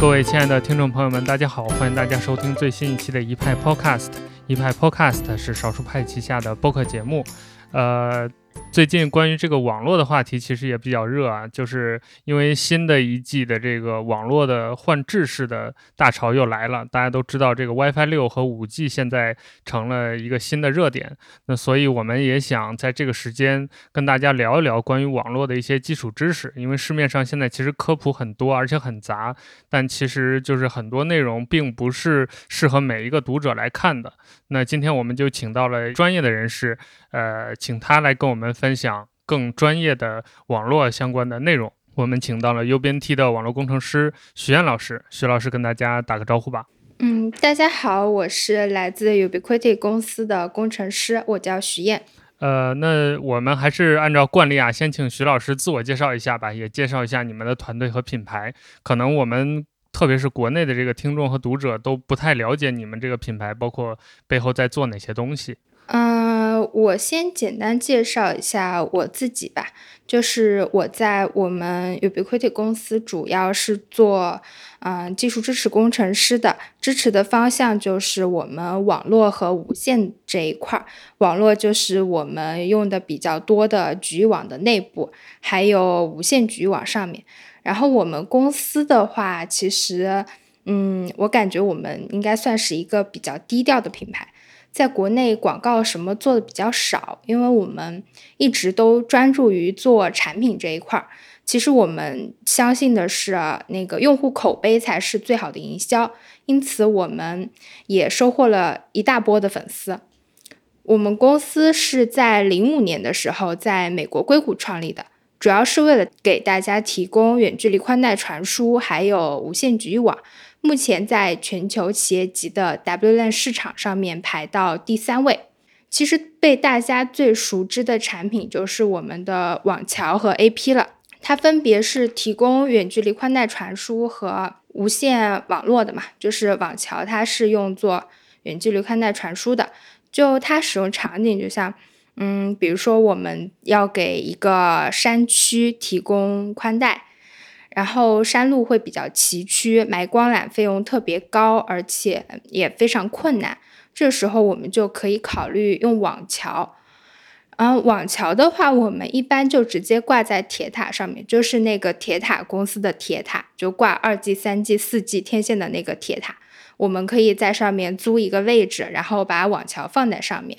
各位亲爱的听众朋友们，大家好，欢迎大家收听最新一期的一派 Podcast。一派 Podcast 是少数派旗下的播客节目，呃。最近关于这个网络的话题其实也比较热啊，就是因为新的一季的这个网络的换制式的大潮又来了。大家都知道，这个 WiFi 六和五 G 现在成了一个新的热点。那所以我们也想在这个时间跟大家聊一聊关于网络的一些基础知识。因为市面上现在其实科普很多，而且很杂，但其实就是很多内容并不是适合每一个读者来看的。那今天我们就请到了专业的人士，呃，请他来跟我们分享更专业的网络相关的内容。我们请到了 UBNT 的网络工程师徐燕老师，徐老师跟大家打个招呼吧。嗯，大家好，我是来自 Ubiquiti 公司的工程师，我叫徐燕。呃，那我们还是按照惯例啊，先请徐老师自我介绍一下吧，也介绍一下你们的团队和品牌。可能我们。特别是国内的这个听众和读者都不太了解你们这个品牌，包括背后在做哪些东西。嗯，我先简单介绍一下我自己吧。就是我在我们 Ubiquiti 公司主要是做嗯技术支持工程师的，支持的方向就是我们网络和无线这一块儿。网络就是我们用的比较多的局域网的内部，还有无线局域网上面。然后我们公司的话，其实，嗯，我感觉我们应该算是一个比较低调的品牌，在国内广告什么做的比较少，因为我们一直都专注于做产品这一块儿。其实我们相信的是，那个用户口碑才是最好的营销，因此我们也收获了一大波的粉丝。我们公司是在零五年的时候在美国硅谷创立的。主要是为了给大家提供远距离宽带传输，还有无线局域网。目前在全球企业级的 WLAN 市场上面排到第三位。其实被大家最熟知的产品就是我们的网桥和 AP 了。它分别是提供远距离宽带传输和无线网络的嘛。就是网桥，它是用作远距离宽带传输的，就它使用场景就像。嗯，比如说我们要给一个山区提供宽带，然后山路会比较崎岖，埋光缆费用特别高，而且也非常困难。这时候我们就可以考虑用网桥。嗯，网桥的话，我们一般就直接挂在铁塔上面，就是那个铁塔公司的铁塔，就挂二 G、三 G、四 G 天线的那个铁塔。我们可以在上面租一个位置，然后把网桥放在上面。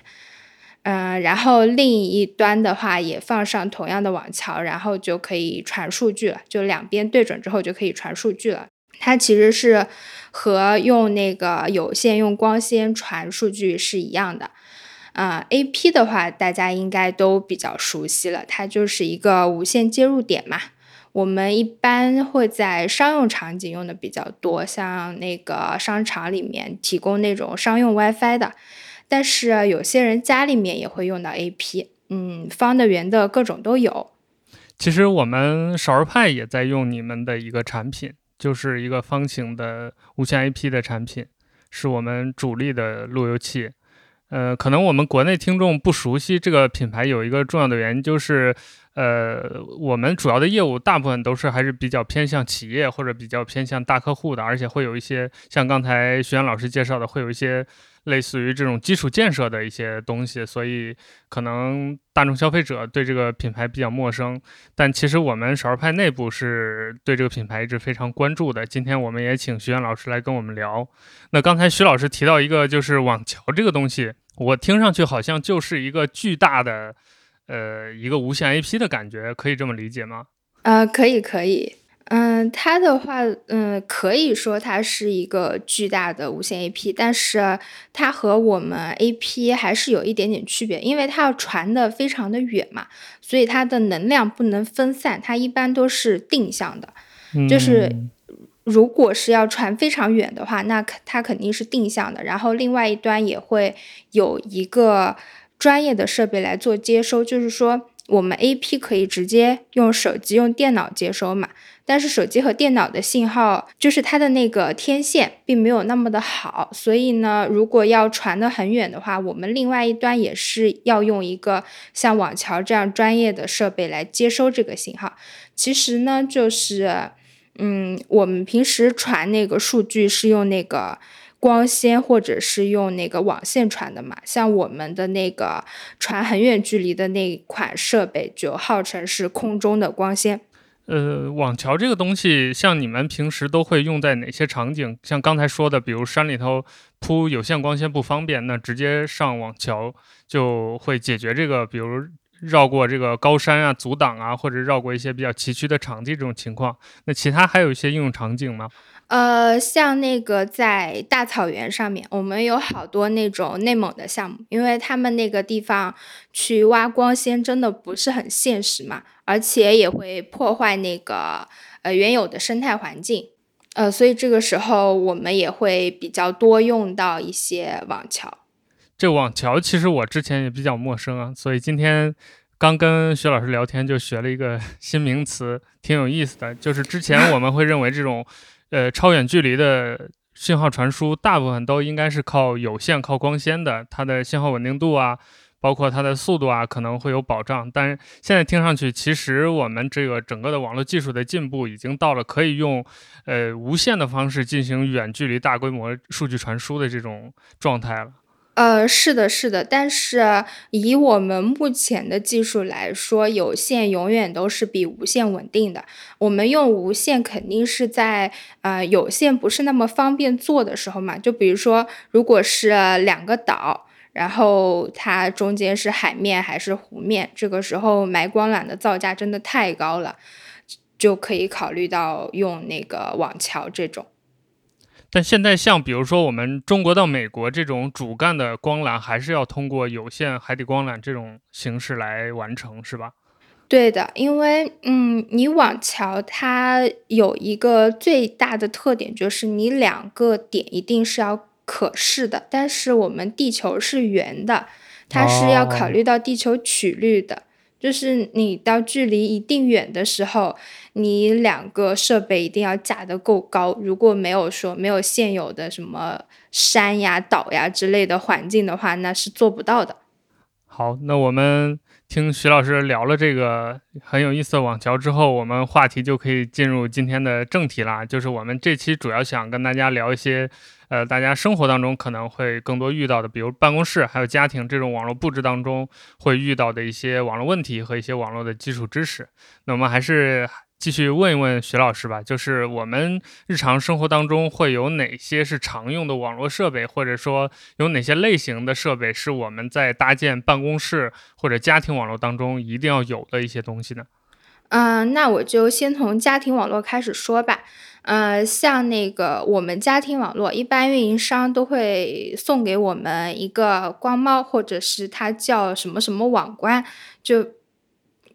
嗯，然后另一端的话也放上同样的网桥，然后就可以传数据了。就两边对准之后就可以传数据了。它其实是和用那个有线用光纤传数据是一样的。啊，AP 的话大家应该都比较熟悉了，它就是一个无线接入点嘛。我们一般会在商用场景用的比较多，像那个商场里面提供那种商用 WiFi 的。但是有些人家里面也会用到 AP，嗯，方的、圆的，各种都有。其实我们少儿派也在用你们的一个产品，就是一个方形的无线 AP 的产品，是我们主力的路由器。呃，可能我们国内听众不熟悉这个品牌，有一个重要的原因就是，呃，我们主要的业务大部分都是还是比较偏向企业或者比较偏向大客户的，而且会有一些像刚才徐岩老师介绍的，会有一些。类似于这种基础建设的一些东西，所以可能大众消费者对这个品牌比较陌生。但其实我们少儿派内部是对这个品牌一直非常关注的。今天我们也请徐岩老师来跟我们聊。那刚才徐老师提到一个，就是网桥这个东西，我听上去好像就是一个巨大的，呃，一个无线 AP 的感觉，可以这么理解吗？呃，可以，可以。嗯，它的话，嗯，可以说它是一个巨大的无线 AP，但是它和我们 AP 还是有一点点区别，因为它要传的非常的远嘛，所以它的能量不能分散，它一般都是定向的，就是如果是要传非常远的话，那它肯定是定向的，然后另外一端也会有一个专业的设备来做接收，就是说我们 AP 可以直接用手机、用电脑接收嘛。但是手机和电脑的信号，就是它的那个天线并没有那么的好，所以呢，如果要传得很远的话，我们另外一端也是要用一个像网桥这样专业的设备来接收这个信号。其实呢，就是，嗯，我们平时传那个数据是用那个光纤或者是用那个网线传的嘛？像我们的那个传很远距离的那款设备，就号称是空中的光纤。呃，网桥这个东西，像你们平时都会用在哪些场景？像刚才说的，比如山里头铺有线光纤不方便，那直接上网桥就会解决这个，比如绕过这个高山啊、阻挡啊，或者绕过一些比较崎岖的场地这种情况。那其他还有一些应用场景吗？呃，像那个在大草原上面，我们有好多那种内蒙的项目，因为他们那个地方去挖光纤真的不是很现实嘛，而且也会破坏那个呃原有的生态环境，呃，所以这个时候我们也会比较多用到一些网桥。这网桥其实我之前也比较陌生啊，所以今天刚跟徐老师聊天就学了一个 新名词，挺有意思的。就是之前我们会认为这种。呃，超远距离的信号传输，大部分都应该是靠有线、靠光纤的，它的信号稳定度啊，包括它的速度啊，可能会有保障。但是现在听上去，其实我们这个整个的网络技术的进步，已经到了可以用呃无线的方式进行远距离大规模数据传输的这种状态了。呃，是的，是的，但是以我们目前的技术来说，有线永远都是比无线稳定的。我们用无线肯定是在呃有线不是那么方便做的时候嘛，就比如说，如果是两个岛，然后它中间是海面还是湖面，这个时候埋光缆的造价真的太高了，就可以考虑到用那个网桥这种。但现在像比如说我们中国到美国这种主干的光缆，还是要通过有线海底光缆这种形式来完成，是吧？对的，因为嗯，你网桥它有一个最大的特点，就是你两个点一定是要可视的。但是我们地球是圆的，它是要考虑到地球曲率的。就是你到距离一定远的时候，你两个设备一定要架得够高。如果没有说没有现有的什么山呀、岛呀之类的环境的话，那是做不到的。好，那我们听徐老师聊了这个很有意思的网桥之后，我们话题就可以进入今天的正题啦。就是我们这期主要想跟大家聊一些。呃，大家生活当中可能会更多遇到的，比如办公室还有家庭这种网络布置当中会遇到的一些网络问题和一些网络的基础知识。那我们还是继续问一问徐老师吧，就是我们日常生活当中会有哪些是常用的网络设备，或者说有哪些类型的设备是我们在搭建办公室或者家庭网络当中一定要有的一些东西呢？嗯，那我就先从家庭网络开始说吧。呃，像那个我们家庭网络，一般运营商都会送给我们一个光猫，或者是它叫什么什么网关，就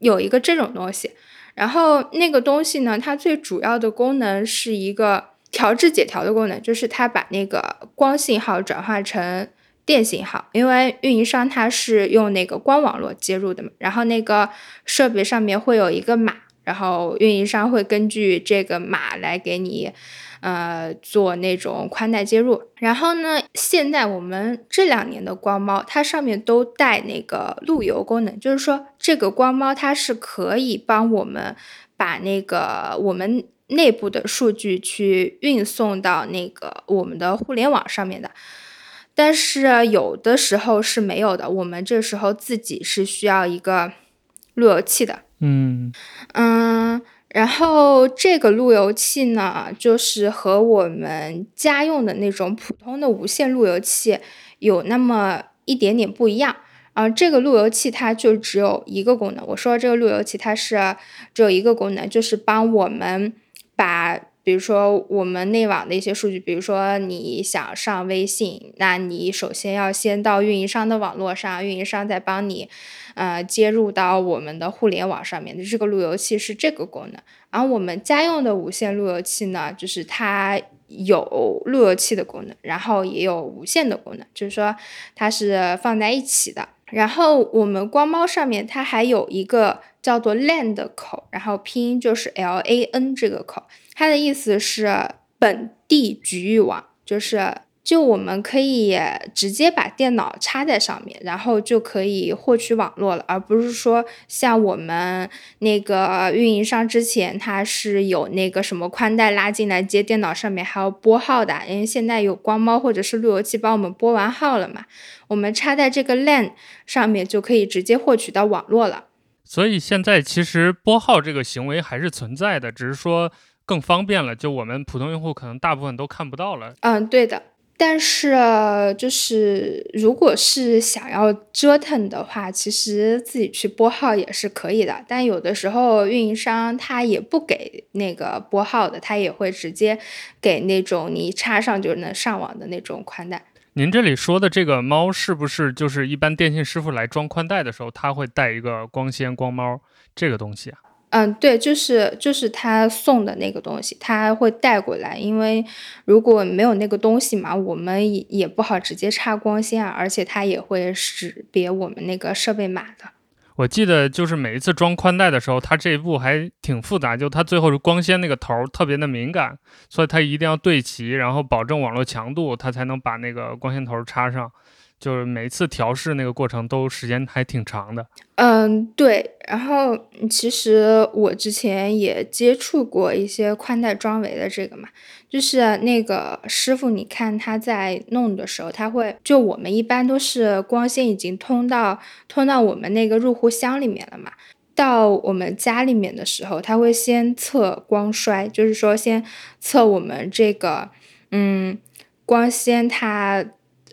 有一个这种东西。然后那个东西呢，它最主要的功能是一个调制解调的功能，就是它把那个光信号转化成电信号，因为运营商它是用那个光网络接入的嘛，然后那个设备上面会有一个码。然后运营商会根据这个码来给你，呃，做那种宽带接入。然后呢，现在我们这两年的光猫，它上面都带那个路由功能，就是说这个光猫它是可以帮我们把那个我们内部的数据去运送到那个我们的互联网上面的。但是有的时候是没有的，我们这时候自己是需要一个路由器的。嗯嗯，然后这个路由器呢，就是和我们家用的那种普通的无线路由器有那么一点点不一样。啊，这个路由器它就只有一个功能。我说这个路由器它是只有一个功能，就是帮我们把。比如说我们内网的一些数据，比如说你想上微信，那你首先要先到运营商的网络上，运营商再帮你，呃，接入到我们的互联网上面的这个路由器是这个功能。然后我们家用的无线路由器呢，就是它有路由器的功能，然后也有无线的功能，就是说它是放在一起的。然后我们光猫上面它还有一个叫做 LAN 的口，然后拼音就是 L A N 这个口。它的意思是本地局域网，就是就我们可以直接把电脑插在上面，然后就可以获取网络了，而不是说像我们那个运营商之前它是有那个什么宽带拉进来接电脑上面还要拨号的，因为现在有光猫或者是路由器帮我们拨完号了嘛，我们插在这个 LAN 上面就可以直接获取到网络了。所以现在其实拨号这个行为还是存在的，只是说更方便了，就我们普通用户可能大部分都看不到了。嗯，对的。但是，就是如果是想要折腾的话，其实自己去拨号也是可以的。但有的时候运营商他也不给那个拨号的，他也会直接给那种你插上就能上网的那种宽带。您这里说的这个猫，是不是就是一般电信师傅来装宽带的时候，他会带一个光纤光猫这个东西啊？嗯，对，就是就是他送的那个东西，他会带过来，因为如果没有那个东西嘛，我们也不好直接插光纤啊，而且它也会识别我们那个设备码的。我记得就是每一次装宽带的时候，它这一步还挺复杂，就它最后是光纤那个头特别的敏感，所以它一定要对齐，然后保证网络强度，它才能把那个光纤头插上。就是每次调试那个过程都时间还挺长的。嗯，对。然后其实我之前也接触过一些宽带装维的这个嘛，就是那个师傅，你看他在弄的时候，他会就我们一般都是光纤已经通到通到我们那个入户箱里面了嘛，到我们家里面的时候，他会先测光衰，就是说先测我们这个嗯光纤它。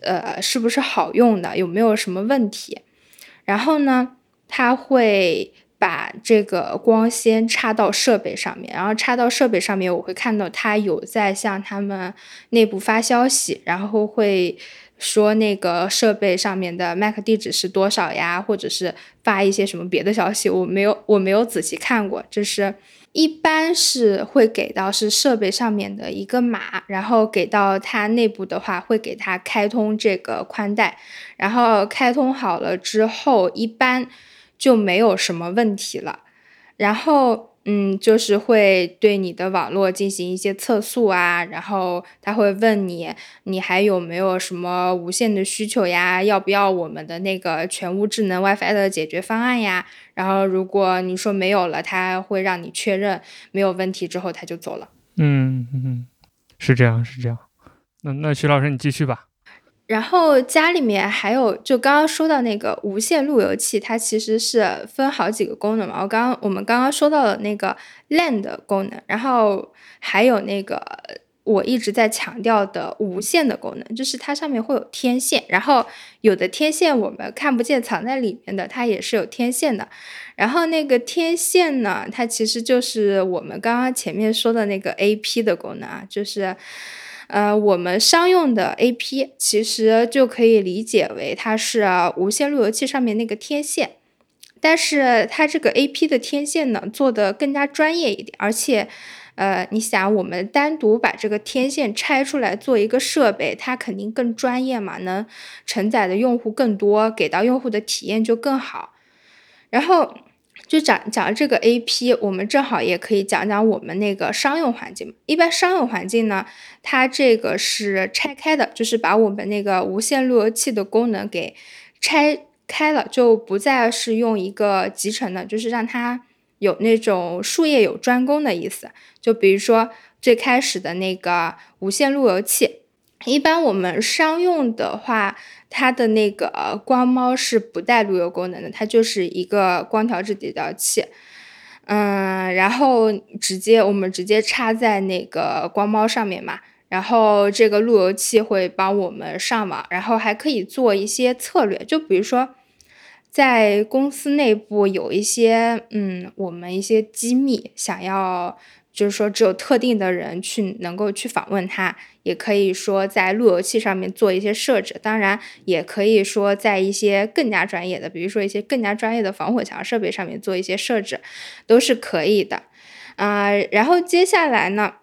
呃，是不是好用的？有没有什么问题？然后呢，他会把这个光纤插到设备上面，然后插到设备上面，我会看到他有在向他们内部发消息，然后会说那个设备上面的 MAC 地址是多少呀，或者是发一些什么别的消息，我没有，我没有仔细看过，这是。一般是会给到是设备上面的一个码，然后给到它内部的话，会给它开通这个宽带，然后开通好了之后，一般就没有什么问题了，然后。嗯，就是会对你的网络进行一些测速啊，然后他会问你，你还有没有什么无线的需求呀？要不要我们的那个全屋智能 WiFi 的解决方案呀？然后如果你说没有了，他会让你确认没有问题之后他就走了。嗯嗯，是这样是这样。那那徐老师你继续吧。然后家里面还有，就刚刚说到那个无线路由器，它其实是分好几个功能嘛。我刚刚我们刚刚说到了那个 LAN 的功能，然后还有那个我一直在强调的无线的功能，就是它上面会有天线，然后有的天线我们看不见，藏在里面的，它也是有天线的。然后那个天线呢，它其实就是我们刚刚前面说的那个 AP 的功能啊，就是。呃，我们商用的 AP 其实就可以理解为它是无线路由器上面那个天线，但是它这个 AP 的天线呢做的更加专业一点，而且，呃，你想我们单独把这个天线拆出来做一个设备，它肯定更专业嘛，能承载的用户更多，给到用户的体验就更好，然后。就讲讲这个 A P，我们正好也可以讲讲我们那个商用环境。一般商用环境呢，它这个是拆开的，就是把我们那个无线路由器的功能给拆开了，就不再是用一个集成的，就是让它有那种术业有专攻的意思。就比如说最开始的那个无线路由器。一般我们商用的话，它的那个光猫是不带路由功能的，它就是一个光调制底调器，嗯，然后直接我们直接插在那个光猫上面嘛，然后这个路由器会帮我们上网，然后还可以做一些策略，就比如说在公司内部有一些，嗯，我们一些机密想要。就是说，只有特定的人去能够去访问它，也可以说在路由器上面做一些设置。当然，也可以说在一些更加专业的，比如说一些更加专业的防火墙设备上面做一些设置，都是可以的。啊，然后接下来呢，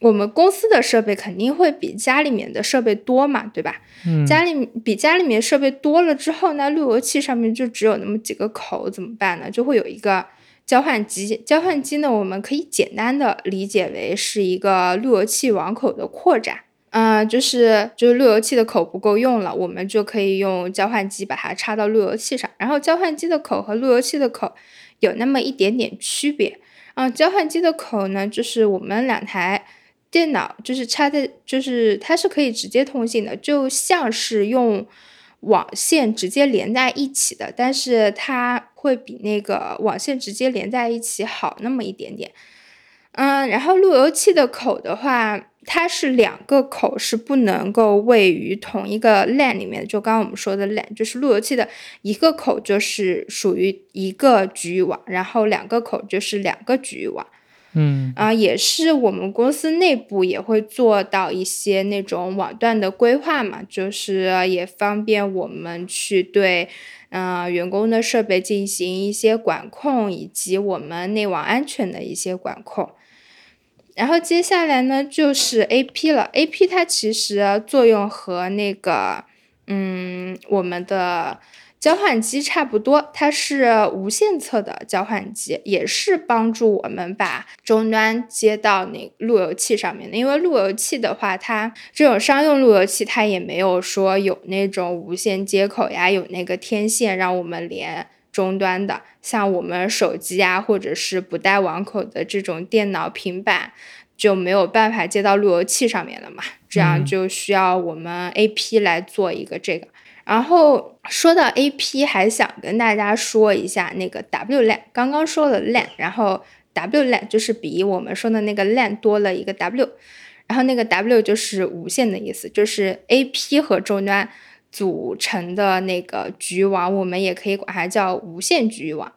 我们公司的设备肯定会比家里面的设备多嘛，对吧？嗯。家里比家里面设备多了之后，那路由器上面就只有那么几个口，怎么办呢？就会有一个。交换机，交换机呢，我们可以简单的理解为是一个路由器网口的扩展。嗯，就是就是路由器的口不够用了，我们就可以用交换机把它插到路由器上。然后交换机的口和路由器的口有那么一点点区别。嗯，交换机的口呢，就是我们两台电脑就是插在，就是它是可以直接通信的，就像是用网线直接连在一起的，但是它会比那个网线直接连在一起好那么一点点。嗯，然后路由器的口的话。它是两个口是不能够位于同一个 LAN 里面，就刚刚我们说的 LAN，就是路由器的一个口就是属于一个局域网，然后两个口就是两个局域网。嗯，啊，也是我们公司内部也会做到一些那种网段的规划嘛，就是也方便我们去对，嗯，员工的设备进行一些管控，以及我们内网安全的一些管控。然后接下来呢，就是 A P 了。A P 它其实作用和那个，嗯，我们的交换机差不多，它是无线侧的交换机，也是帮助我们把终端接到那路由器上面的。因为路由器的话，它这种商用路由器，它也没有说有那种无线接口呀，有那个天线让我们连。终端的，像我们手机啊，或者是不带网口的这种电脑、平板，就没有办法接到路由器上面了嘛？这样就需要我们 AP 来做一个这个。然后说到 AP，还想跟大家说一下那个 WLAN。刚刚说了 LAN，然后 WLAN 就是比我们说的那个 LAN 多了一个 W，然后那个 W 就是无线的意思，就是 AP 和终端。组成的那个局域网，我们也可以管它叫无线局域网。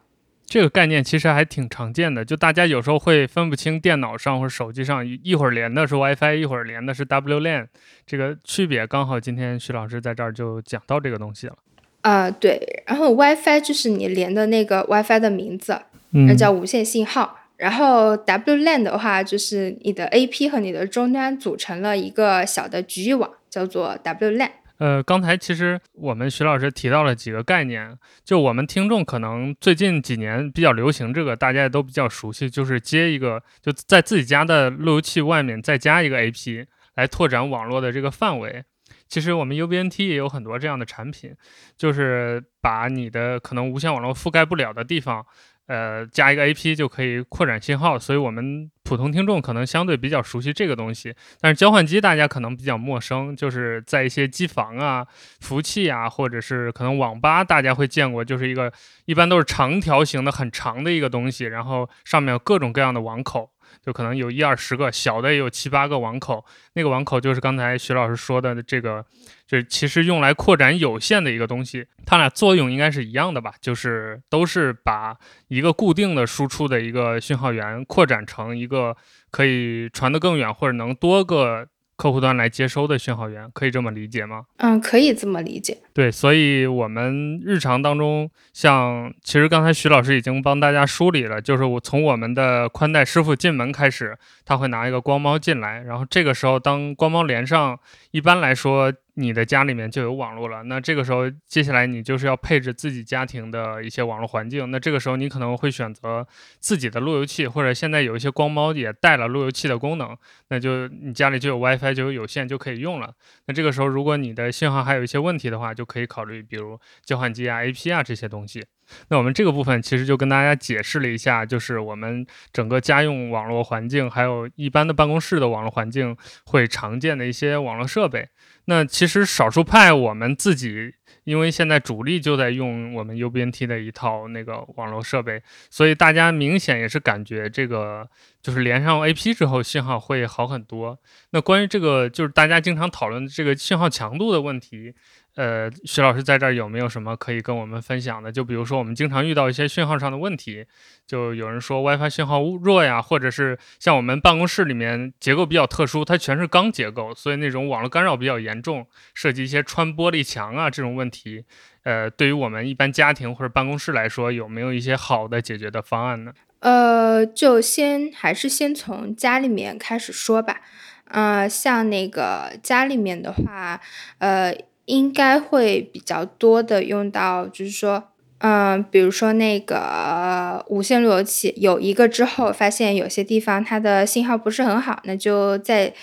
这个概念其实还挺常见的，就大家有时候会分不清电脑上或者手机上一会儿连的是 WiFi，一会儿连的是 WLAN，这个区别刚好今天徐老师在这儿就讲到这个东西了。啊，对，然后 WiFi 就是你连的那个 WiFi 的名字，那叫无线信号。然后 WLAN 的话，就是你的 AP 和你的终端组成了一个小的局域网，叫做 WLAN。呃，刚才其实我们徐老师提到了几个概念，就我们听众可能最近几年比较流行这个，大家也都比较熟悉，就是接一个就在自己家的路由器外面再加一个 AP 来拓展网络的这个范围。其实我们 UBNT 也有很多这样的产品，就是把你的可能无线网络覆盖不了的地方。呃，加一个 AP 就可以扩展信号，所以我们普通听众可能相对比较熟悉这个东西。但是交换机大家可能比较陌生，就是在一些机房啊、服务器啊，或者是可能网吧，大家会见过，就是一个一般都是长条形的、很长的一个东西，然后上面有各种各样的网口。就可能有一二十个小的，也有七八个网口。那个网口就是刚才徐老师说的这个，就是其实用来扩展有线的一个东西。它俩作用应该是一样的吧？就是都是把一个固定的输出的一个讯号源扩展成一个可以传得更远或者能多个。客户端来接收的讯号源，可以这么理解吗？嗯，可以这么理解。对，所以我们日常当中，像其实刚才徐老师已经帮大家梳理了，就是我从我们的宽带师傅进门开始，他会拿一个光猫进来，然后这个时候当光猫连上，一般来说。你的家里面就有网络了，那这个时候接下来你就是要配置自己家庭的一些网络环境。那这个时候你可能会选择自己的路由器，或者现在有一些光猫也带了路由器的功能，那就你家里就有 WiFi 就有有线就可以用了。那这个时候如果你的信号还有一些问题的话，就可以考虑比如交换机啊、AP 啊这些东西。那我们这个部分其实就跟大家解释了一下，就是我们整个家用网络环境，还有一般的办公室的网络环境会常见的一些网络设备。那其实少数派我们自己，因为现在主力就在用我们 UBNT 的一套那个网络设备，所以大家明显也是感觉这个就是连上 AP 之后信号会好很多。那关于这个就是大家经常讨论的这个信号强度的问题。呃，徐老师在这儿有没有什么可以跟我们分享的？就比如说我们经常遇到一些讯号上的问题，就有人说 WiFi 信号弱呀，或者是像我们办公室里面结构比较特殊，它全是钢结构，所以那种网络干扰比较严重，涉及一些穿玻璃墙啊这种问题。呃，对于我们一般家庭或者办公室来说，有没有一些好的解决的方案呢？呃，就先还是先从家里面开始说吧。嗯，像那个家里面的话，呃。应该会比较多的用到，就是说，嗯，比如说那个无线路由器有一个之后，发现有些地方它的信号不是很好，那就再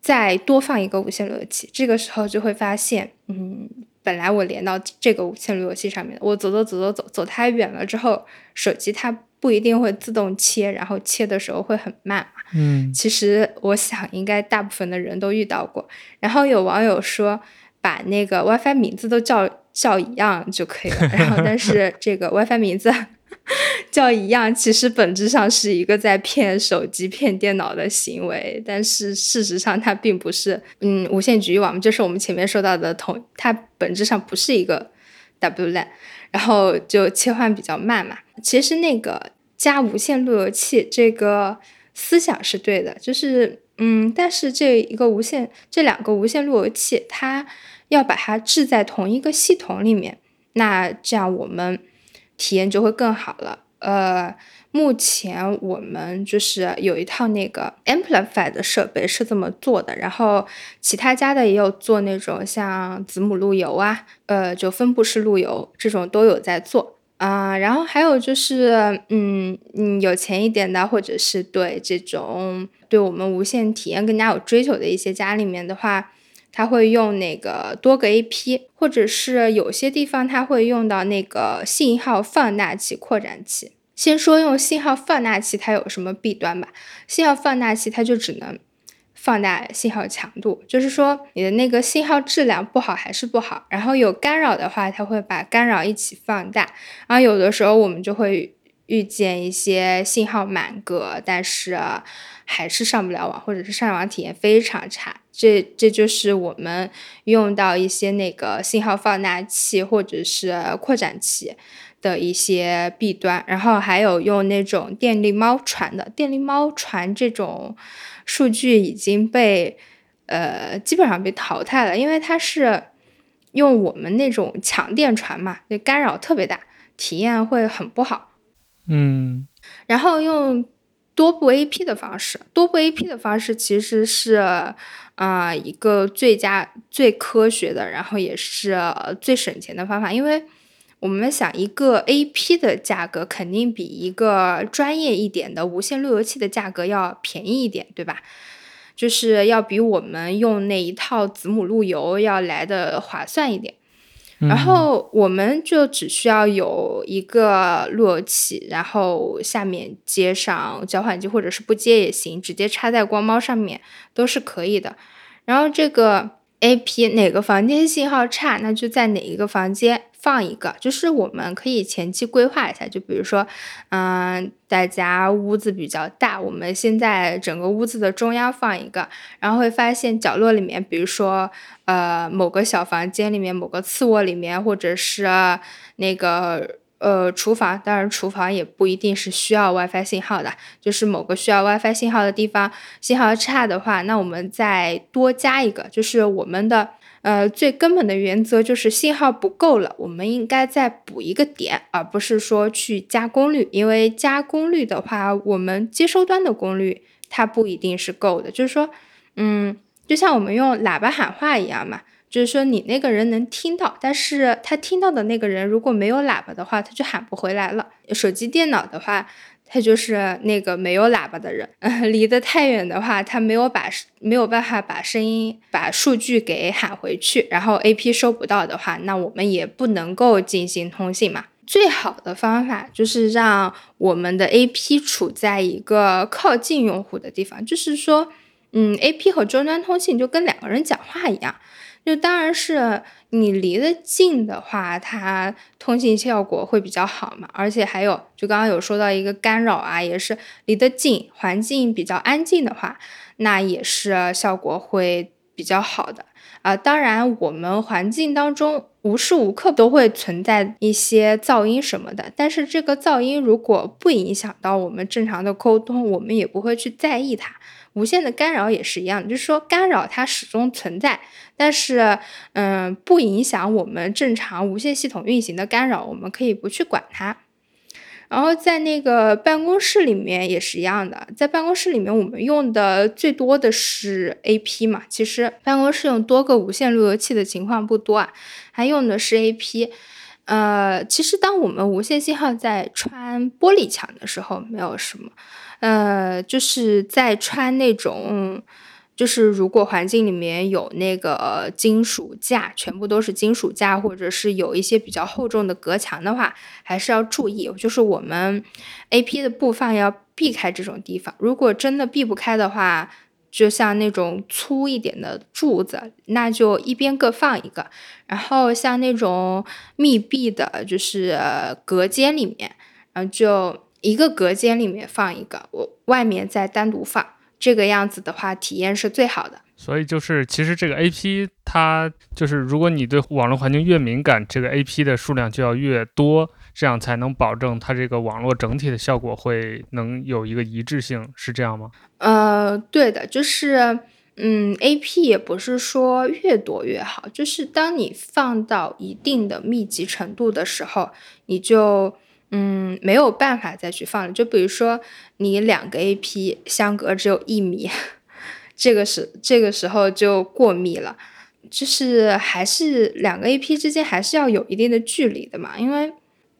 再多放一个无线路由器，这个时候就会发现，嗯，本来我连到这个无线路由器上面，我走走走走走走太远了之后，手机它不一定会自动切，然后切的时候会很慢嘛。嗯，其实我想应该大部分的人都遇到过。然后有网友说，把那个 WiFi 名字都叫叫一样就可以了。然后但是 这个 WiFi 名字。叫一样，其实本质上是一个在骗手机、骗电脑的行为，但是事实上它并不是。嗯，无线局域网就是我们前面说到的同，它本质上不是一个 WLAN，然后就切换比较慢嘛。其实那个加无线路由器这个思想是对的，就是嗯，但是这一个无线这两个无线路由器，它要把它置在同一个系统里面，那这样我们。体验就会更好了。呃，目前我们就是有一套那个 Amplify 的设备是这么做的，然后其他家的也有做那种像子母路由啊，呃，就分布式路由这种都有在做啊。然后还有就是，嗯嗯，有钱一点的，或者是对这种对我们无线体验更加有追求的一些家里面的话。它会用那个多个 AP，或者是有些地方它会用到那个信号放大器、扩展器。先说用信号放大器它有什么弊端吧。信号放大器它就只能放大信号强度，就是说你的那个信号质量不好还是不好。然后有干扰的话，它会把干扰一起放大。然后有的时候我们就会遇见一些信号满格，但是还是上不了网，或者是上网体验非常差。这这就是我们用到一些那个信号放大器或者是扩展器的一些弊端，然后还有用那种电力猫传的，电力猫传这种数据已经被呃基本上被淘汰了，因为它是用我们那种强电传嘛，就干扰特别大，体验会很不好。嗯，然后用多部 AP 的方式，多部 AP 的方式其实是。啊，一个最佳、最科学的，然后也是最省钱的方法，因为我们想一个 AP 的价格肯定比一个专业一点的无线路由器的价格要便宜一点，对吧？就是要比我们用那一套子母路由要来的划算一点。然后我们就只需要有一个路由器，然后下面接上交换机，或者是不接也行，直接插在光猫上面都是可以的。然后这个 AP 哪个房间信号差，那就在哪一个房间。放一个，就是我们可以前期规划一下，就比如说，嗯，大家屋子比较大，我们现在整个屋子的中央放一个，然后会发现角落里面，比如说，呃，某个小房间里面，某个次卧里面，或者是那个呃厨房，当然厨房也不一定是需要 WiFi 信号的，就是某个需要 WiFi 信号的地方，信号差的话，那我们再多加一个，就是我们的。呃，最根本的原则就是信号不够了，我们应该再补一个点，而不是说去加功率。因为加功率的话，我们接收端的功率它不一定是够的。就是说，嗯，就像我们用喇叭喊话一样嘛，就是说你那个人能听到，但是他听到的那个人如果没有喇叭的话，他就喊不回来了。手机、电脑的话。他就是那个没有喇叭的人，离得太远的话，他没有把没有办法把声音、把数据给喊回去，然后 A P 收不到的话，那我们也不能够进行通信嘛。最好的方法就是让我们的 A P 处在一个靠近用户的地方，就是说，嗯，A P 和终端通信就跟两个人讲话一样。就当然是你离得近的话，它通信效果会比较好嘛。而且还有，就刚刚有说到一个干扰啊，也是离得近，环境比较安静的话，那也是效果会比较好的啊。当然，我们环境当中无时无刻都会存在一些噪音什么的，但是这个噪音如果不影响到我们正常的沟通，我们也不会去在意它。无线的干扰也是一样，就是说干扰它始终存在，但是嗯，不影响我们正常无线系统运行的干扰，我们可以不去管它。然后在那个办公室里面也是一样的，在办公室里面我们用的最多的是 AP 嘛，其实办公室用多个无线路由器的情况不多啊，还用的是 AP。呃，其实当我们无线信号在穿玻璃墙的时候，没有什么。呃，就是在穿那种就是如果环境里面有那个金属架，全部都是金属架，或者是有一些比较厚重的隔墙的话，还是要注意，就是我们 A P 的布放要避开这种地方。如果真的避不开的话，就像那种粗一点的柱子，那就一边各放一个。然后像那种密闭的，就是隔间里面，然后就一个隔间里面放一个，我外面再单独放。这个样子的话，体验是最好的。所以就是，其实这个 A P 它就是，如果你对网络环境越敏感，这个 A P 的数量就要越多，这样才能保证它这个网络整体的效果会能有一个一致性，是这样吗？呃，对的，就是，嗯，A P 也不是说越多越好，就是当你放到一定的密集程度的时候，你就。嗯，没有办法再去放了。就比如说，你两个 A P 相隔只有一米，这个时这个时候就过密了。就是还是两个 A P 之间还是要有一定的距离的嘛。因为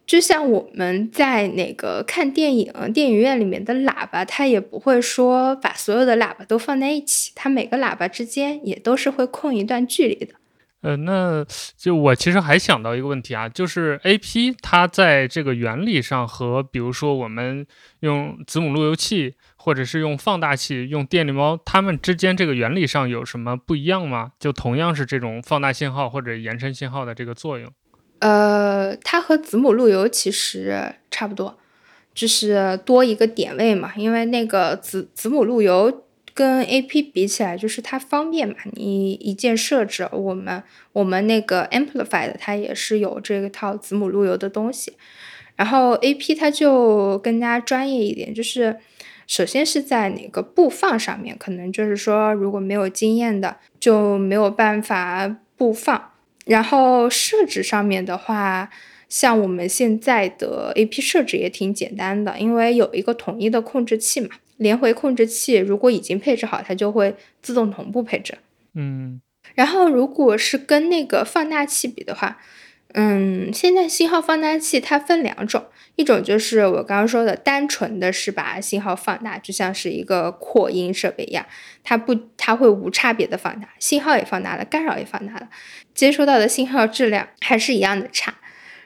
就像我们在那个看电影电影院里面的喇叭，它也不会说把所有的喇叭都放在一起，它每个喇叭之间也都是会空一段距离的。呃，那就我其实还想到一个问题啊，就是 A P 它在这个原理上和比如说我们用子母路由器或者是用放大器、用电力猫，它们之间这个原理上有什么不一样吗？就同样是这种放大信号或者延伸信号的这个作用？呃，它和子母路由其实差不多，就是多一个点位嘛，因为那个子子母路由。跟 A P 比起来，就是它方便嘛。你一键设置，我们我们那个 Amplified 它也是有这套子母路由的东西。然后 A P 它就更加专业一点，就是首先是在哪个布放上面，可能就是说如果没有经验的就没有办法布放。然后设置上面的话，像我们现在的 A P 设置也挺简单的，因为有一个统一的控制器嘛。连回控制器如果已经配置好，它就会自动同步配置。嗯，然后如果是跟那个放大器比的话，嗯，现在信号放大器它分两种，一种就是我刚刚说的单纯的是把信号放大，就像是一个扩音设备一样，它不，它会无差别的放大，信号也放大了，干扰也放大了，接收到的信号质量还是一样的差。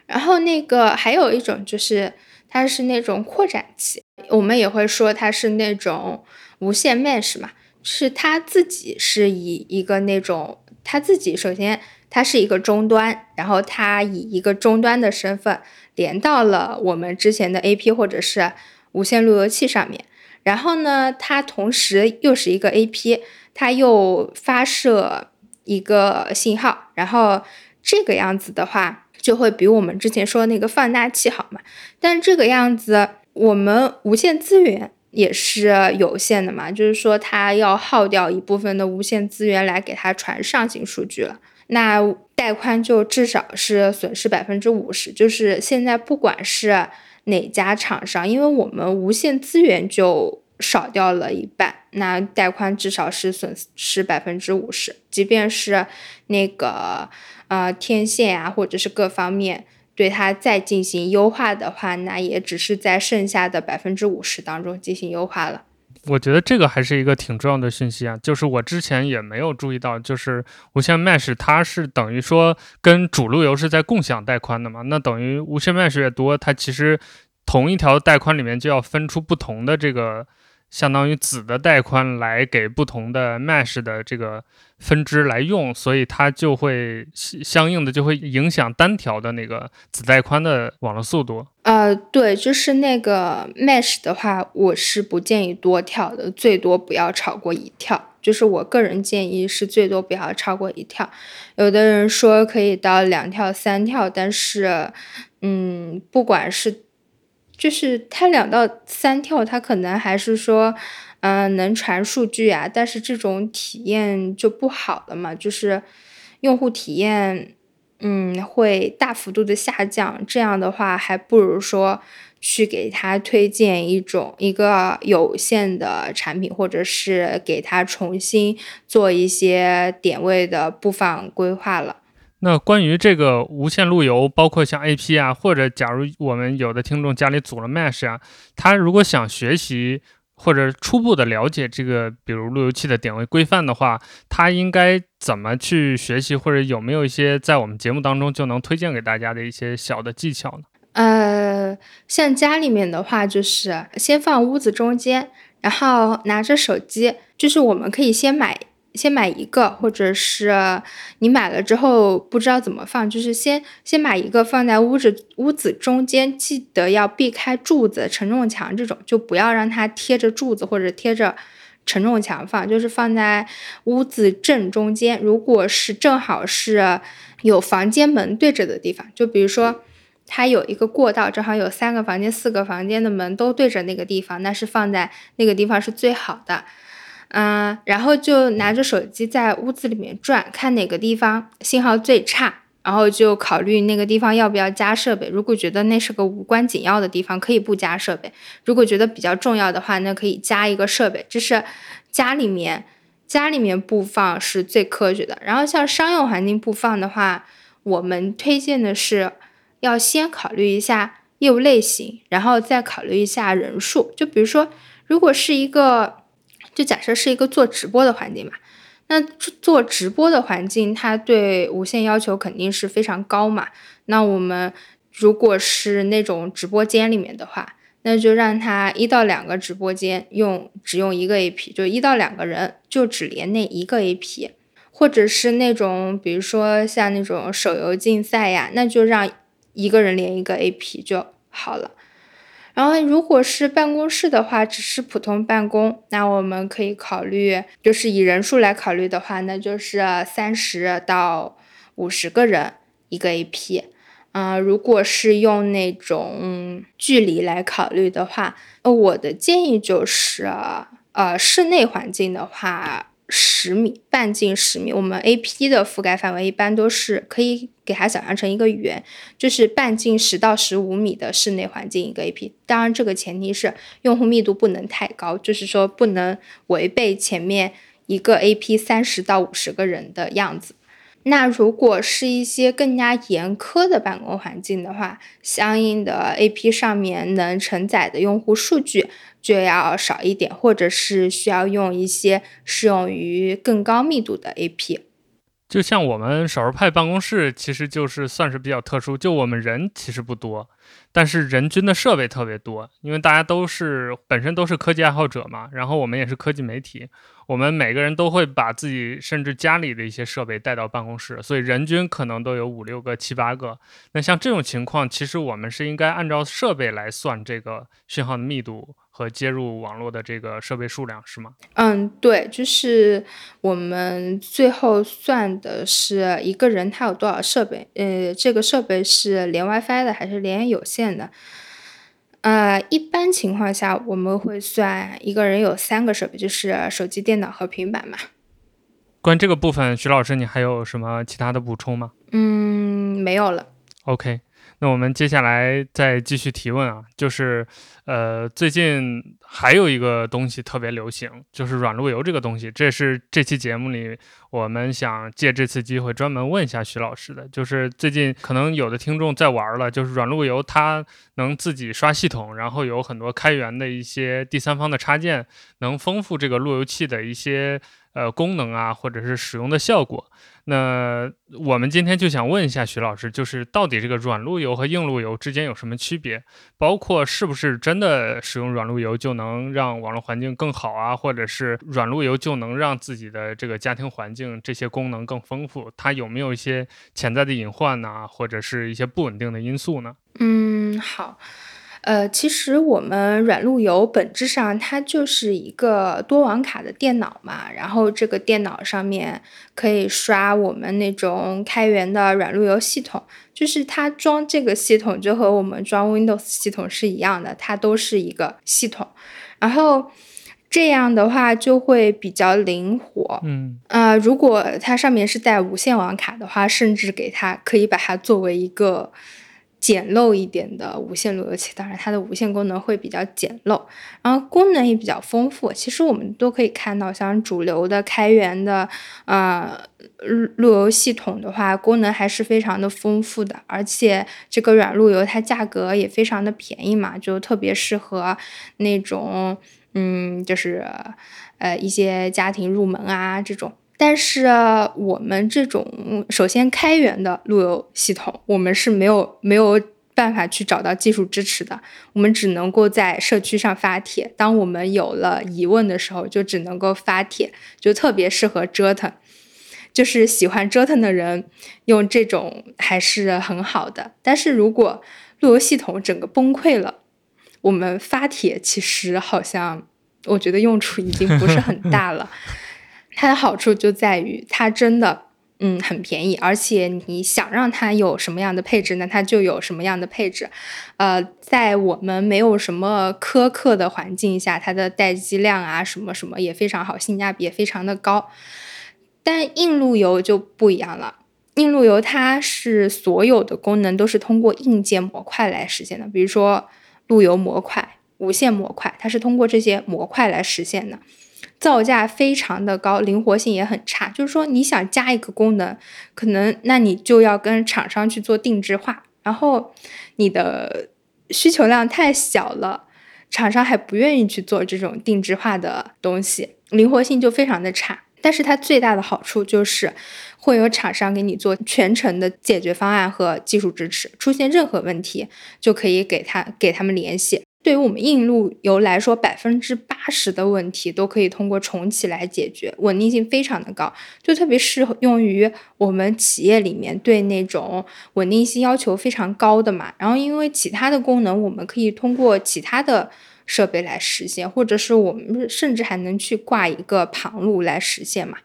然后那个还有一种就是它是那种扩展器。我们也会说它是那种无线 mesh 嘛，是它自己是以一个那种，它自己首先它是一个终端，然后它以一个终端的身份连到了我们之前的 AP 或者是无线路由器上面，然后呢，它同时又是一个 AP，它又发射一个信号，然后这个样子的话就会比我们之前说的那个放大器好嘛，但这个样子。我们无线资源也是有限的嘛，就是说它要耗掉一部分的无线资源来给它传上行数据了，那带宽就至少是损失百分之五十。就是现在不管是哪家厂商，因为我们无线资源就少掉了一半，那带宽至少是损失百分之五十。即便是那个呃天线啊，或者是各方面。对它再进行优化的话，那也只是在剩下的百分之五十当中进行优化了。我觉得这个还是一个挺重要的讯息啊，就是我之前也没有注意到，就是无线 mesh 它是等于说跟主路由是在共享带宽的嘛，那等于无线 mesh 越多，它其实同一条带宽里面就要分出不同的这个。相当于子的带宽来给不同的 mesh 的这个分支来用，所以它就会相应的就会影响单条的那个子带宽的网络速度。呃，对，就是那个 mesh 的话，我是不建议多跳的，最多不要超过一跳。就是我个人建议是最多不要超过一跳。有的人说可以到两跳、三跳，但是，嗯，不管是。就是它两到三跳，它可能还是说，嗯，能传数据啊，但是这种体验就不好了嘛，就是用户体验，嗯，会大幅度的下降。这样的话，还不如说去给他推荐一种一个有限的产品，或者是给他重新做一些点位的布放规划了。那关于这个无线路由，包括像 AP 啊，或者假如我们有的听众家里组了 Mesh 啊，他如果想学习或者初步的了解这个，比如路由器的点位规范的话，他应该怎么去学习，或者有没有一些在我们节目当中就能推荐给大家的一些小的技巧呢？呃，像家里面的话，就是先放屋子中间，然后拿着手机，就是我们可以先买。先买一个，或者是你买了之后不知道怎么放，就是先先买一个放在屋子屋子中间，记得要避开柱子、承重墙这种，就不要让它贴着柱子或者贴着承重墙放，就是放在屋子正中间。如果是正好是有房间门对着的地方，就比如说它有一个过道，正好有三个房间、四个房间的门都对着那个地方，那是放在那个地方是最好的。嗯，然后就拿着手机在屋子里面转，看哪个地方信号最差，然后就考虑那个地方要不要加设备。如果觉得那是个无关紧要的地方，可以不加设备；如果觉得比较重要的话，那可以加一个设备。这是家里面家里面布放是最科学的。然后像商用环境布放的话，我们推荐的是要先考虑一下业务类型，然后再考虑一下人数。就比如说，如果是一个。就假设是一个做直播的环境嘛，那做直播的环境，它对无线要求肯定是非常高嘛。那我们如果是那种直播间里面的话，那就让他一到两个直播间用只用一个 AP，就一到两个人就只连那一个 AP，或者是那种比如说像那种手游竞赛呀，那就让一个人连一个 AP 就好了。然后，如果是办公室的话，只是普通办公，那我们可以考虑，就是以人数来考虑的话，那就是三十到五十个人一个 AP。嗯，如果是用那种距离来考虑的话，呃，我的建议就是，呃，室内环境的话。十米半径十米，我们 A P 的覆盖范围一般都是可以给它想象成一个圆，就是半径十到十五米的室内环境一个 A P。当然，这个前提是用户密度不能太高，就是说不能违背前面一个 A P 三十到五十个人的样子。那如果是一些更加严苛的办公环境的话，相应的 A P 上面能承载的用户数据。就要少一点，或者是需要用一些适用于更高密度的 AP。就像我们少数派办公室，其实就是算是比较特殊，就我们人其实不多。但是人均的设备特别多，因为大家都是本身都是科技爱好者嘛，然后我们也是科技媒体，我们每个人都会把自己甚至家里的一些设备带到办公室，所以人均可能都有五六个、七八个。那像这种情况，其实我们是应该按照设备来算这个讯号的密度和接入网络的这个设备数量，是吗？嗯，对，就是我们最后算的是一个人他有多少设备，呃，这个设备是连 WiFi 的还是连有线？的，呃，一般情况下我们会算一个人有三个设备，就是手机、电脑和平板嘛。关于这个部分，徐老师，你还有什么其他的补充吗？嗯，没有了。OK。那我们接下来再继续提问啊，就是，呃，最近还有一个东西特别流行，就是软路由这个东西。这是这期节目里我们想借这次机会专门问一下徐老师的，就是最近可能有的听众在玩了，就是软路由它能自己刷系统，然后有很多开源的一些第三方的插件，能丰富这个路由器的一些。呃，功能啊，或者是使用的效果，那我们今天就想问一下徐老师，就是到底这个软路由和硬路由之间有什么区别？包括是不是真的使用软路由就能让网络环境更好啊？或者是软路由就能让自己的这个家庭环境这些功能更丰富？它有没有一些潜在的隐患呢？或者是一些不稳定的因素呢？嗯，好。呃，其实我们软路由本质上它就是一个多网卡的电脑嘛，然后这个电脑上面可以刷我们那种开源的软路由系统，就是它装这个系统就和我们装 Windows 系统是一样的，它都是一个系统，然后这样的话就会比较灵活。嗯，呃，如果它上面是带无线网卡的话，甚至给它可以把它作为一个。简陋一点的无线路由器，当然它的无线功能会比较简陋，然后功能也比较丰富。其实我们都可以看到，像主流的开源的呃路由系统的话，功能还是非常的丰富的，而且这个软路由它价格也非常的便宜嘛，就特别适合那种嗯，就是呃一些家庭入门啊这种。但是我们这种首先开源的路由系统，我们是没有没有办法去找到技术支持的，我们只能够在社区上发帖。当我们有了疑问的时候，就只能够发帖，就特别适合折腾。就是喜欢折腾的人用这种还是很好的，但是如果路由系统整个崩溃了，我们发帖其实好像我觉得用处已经不是很大了。它的好处就在于它真的嗯很便宜，而且你想让它有什么样的配置，那它就有什么样的配置。呃，在我们没有什么苛刻的环境下，它的待机量啊什么什么也非常好，性价比也非常的高。但硬路由就不一样了，硬路由它是所有的功能都是通过硬件模块来实现的，比如说路由模块、无线模块，它是通过这些模块来实现的，造价非常的高，灵活性也很差。就是说你想加一个功能，可能那你就要跟厂商去做定制化，然后你的需求量太小了，厂商还不愿意去做这种定制化的东西，灵活性就非常的差。但是它最大的好处就是会有厂商给你做全程的解决方案和技术支持，出现任何问题就可以给他给他们联系。对于我们硬路由来说，百分之八十的问题都可以通过重启来解决，稳定性非常的高，就特别适用于我们企业里面对那种稳定性要求非常高的嘛。然后因为其他的功能，我们可以通过其他的。设备来实现，或者是我们甚至还能去挂一个旁路来实现嘛？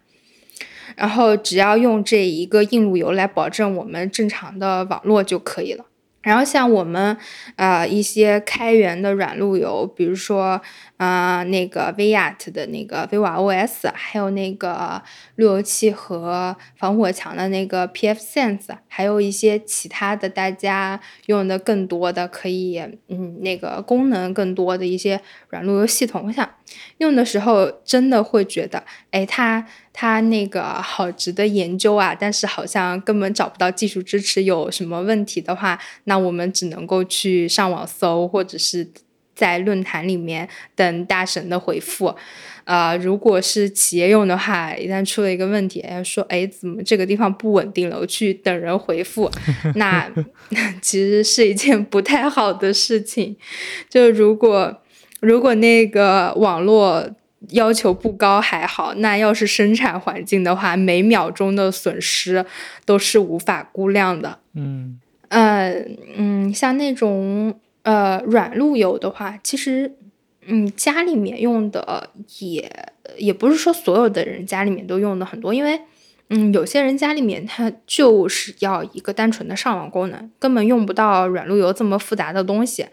然后只要用这一个硬路由来保证我们正常的网络就可以了。然后像我们呃一些开源的软路由，比如说啊那个 Viat 的那个 Viva OS，还有那个路由器和防火墙的那个 pfSense，还有一些其他的大家用的更多的可以嗯那个功能更多的一些软路由系统，我想用的时候真的会觉得，哎它。它那个好值得研究啊，但是好像根本找不到技术支持。有什么问题的话，那我们只能够去上网搜，或者是在论坛里面等大神的回复。呃，如果是企业用的话，一旦出了一个问题，说哎怎么这个地方不稳定了，我去等人回复，那 其实是一件不太好的事情。就如果如果那个网络。要求不高还好，那要是生产环境的话，每秒钟的损失都是无法估量的。嗯，呃，嗯，像那种呃软路由的话，其实，嗯，家里面用的也也不是说所有的人家里面都用的很多，因为，嗯，有些人家里面他就是要一个单纯的上网功能，根本用不到软路由这么复杂的东西。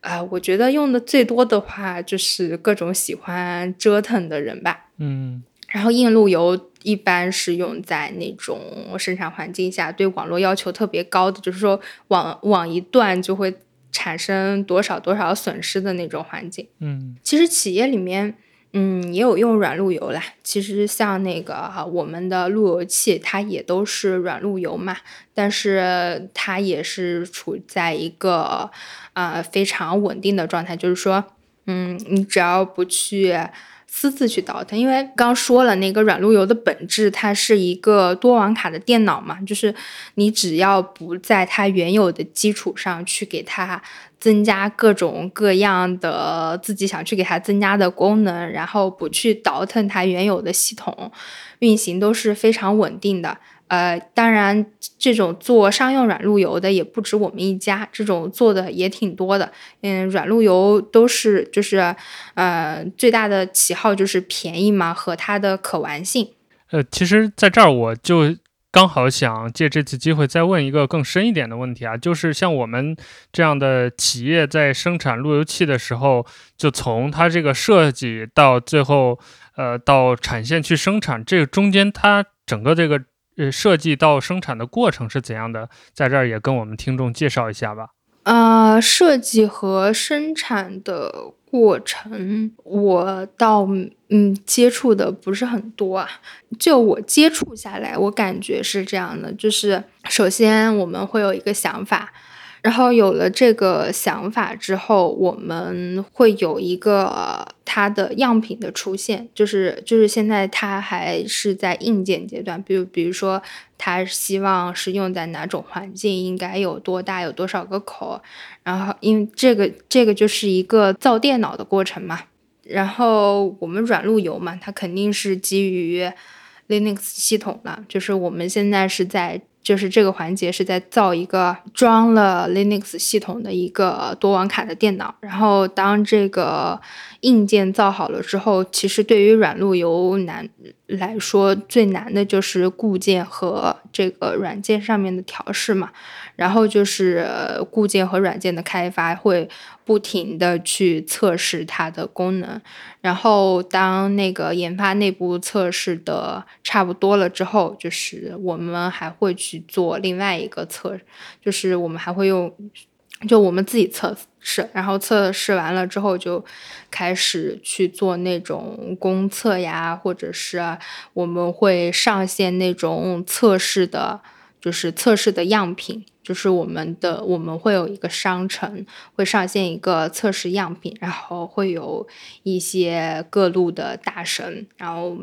啊，我觉得用的最多的话就是各种喜欢折腾的人吧。嗯，然后硬路由一般是用在那种生产环境下，对网络要求特别高的，就是说网网一断就会产生多少多少损失的那种环境。嗯，其实企业里面。嗯，也有用软路由啦。其实像那个我们的路由器，它也都是软路由嘛，但是它也是处在一个啊非常稳定的状态。就是说，嗯，你只要不去私自去倒腾，因为刚说了那个软路由的本质，它是一个多网卡的电脑嘛，就是你只要不在它原有的基础上去给它。增加各种各样的自己想去给它增加的功能，然后不去倒腾它原有的系统运行都是非常稳定的。呃，当然，这种做商用软路由的也不止我们一家，这种做的也挺多的。嗯，软路由都是就是呃最大的旗号就是便宜嘛和它的可玩性。呃，其实在这儿我就。刚好想借这次机会再问一个更深一点的问题啊，就是像我们这样的企业在生产路由器的时候，就从它这个设计到最后，呃，到产线去生产，这个中间它整个这个呃设计到生产的过程是怎样的？在这儿也跟我们听众介绍一下吧。呃，设计和生产的。过程我倒嗯接触的不是很多啊，就我接触下来，我感觉是这样的，就是首先我们会有一个想法，然后有了这个想法之后，我们会有一个它的样品的出现，就是就是现在它还是在硬件阶段，比如比如说它希望是用在哪种环境，应该有多大，有多少个口，然后因为这个这个就是一个造电脑的过程嘛，然后我们软路由嘛，它肯定是基于 Linux 系统的，就是我们现在是在。就是这个环节是在造一个装了 Linux 系统的一个多网卡的电脑，然后当这个硬件造好了之后，其实对于软路由难来说，最难的就是固件和这个软件上面的调试嘛。然后就是固件和软件的开发会不停的去测试它的功能，然后当那个研发内部测试的差不多了之后，就是我们还会去做另外一个测，就是我们还会用，就我们自己测试，然后测试完了之后就开始去做那种公测呀，或者是我们会上线那种测试的，就是测试的样品。就是我们的，我们会有一个商城，会上线一个测试样品，然后会有一些各路的大神，然后